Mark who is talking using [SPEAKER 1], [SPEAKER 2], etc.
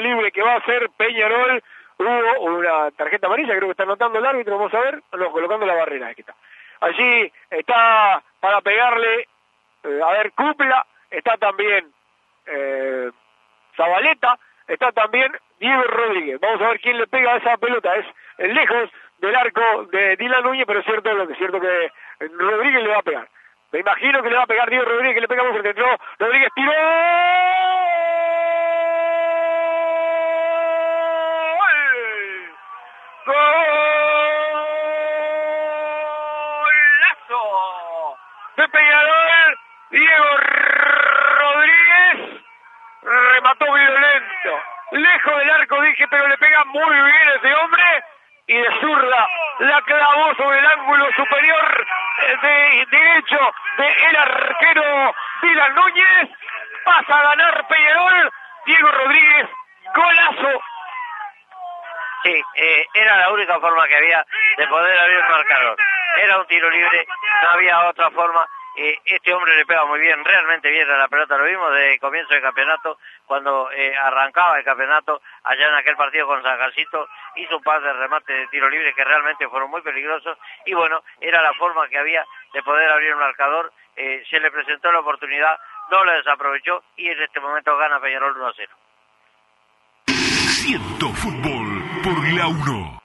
[SPEAKER 1] libre que va a hacer Peñarol. Hubo una tarjeta amarilla, creo que está anotando el árbitro, vamos a ver, no, colocando la barrera, aquí está. Allí está para pegarle, eh, a ver, Cupla, está también eh, Zabaleta, está también Diego Rodríguez. Vamos a ver quién le pega a esa pelota, es lejos del arco de Dylan Núñez, pero es cierto, es cierto que Rodríguez le va a pegar. Me imagino que le va a pegar Diego Rodríguez, que le pega muy fuerte. Entró, Rodríguez tiró. De Peñarol, Diego Rodríguez remató violento. Lejos del arco dije, pero le pega muy bien ese hombre y de zurda la clavó sobre el ángulo superior de derecho de el arquero Dylan Núñez. Pasa a ganar Peñarol. Diego Rodríguez, golazo.
[SPEAKER 2] Sí, eh, era la única forma que había de poder abrir el marcador. Era un tiro libre, no había otra forma este hombre le pega muy bien, realmente bien a la pelota, lo vimos de comienzo del campeonato, cuando eh, arrancaba el campeonato, allá en aquel partido con San Jacinto, hizo un par de remates de tiro libre que realmente fueron muy peligrosos, y bueno, era la forma que había de poder abrir un marcador, eh, se le presentó la oportunidad, no la desaprovechó, y en este momento gana Peñarol 1 a 0.
[SPEAKER 3] Siento fútbol por la 1.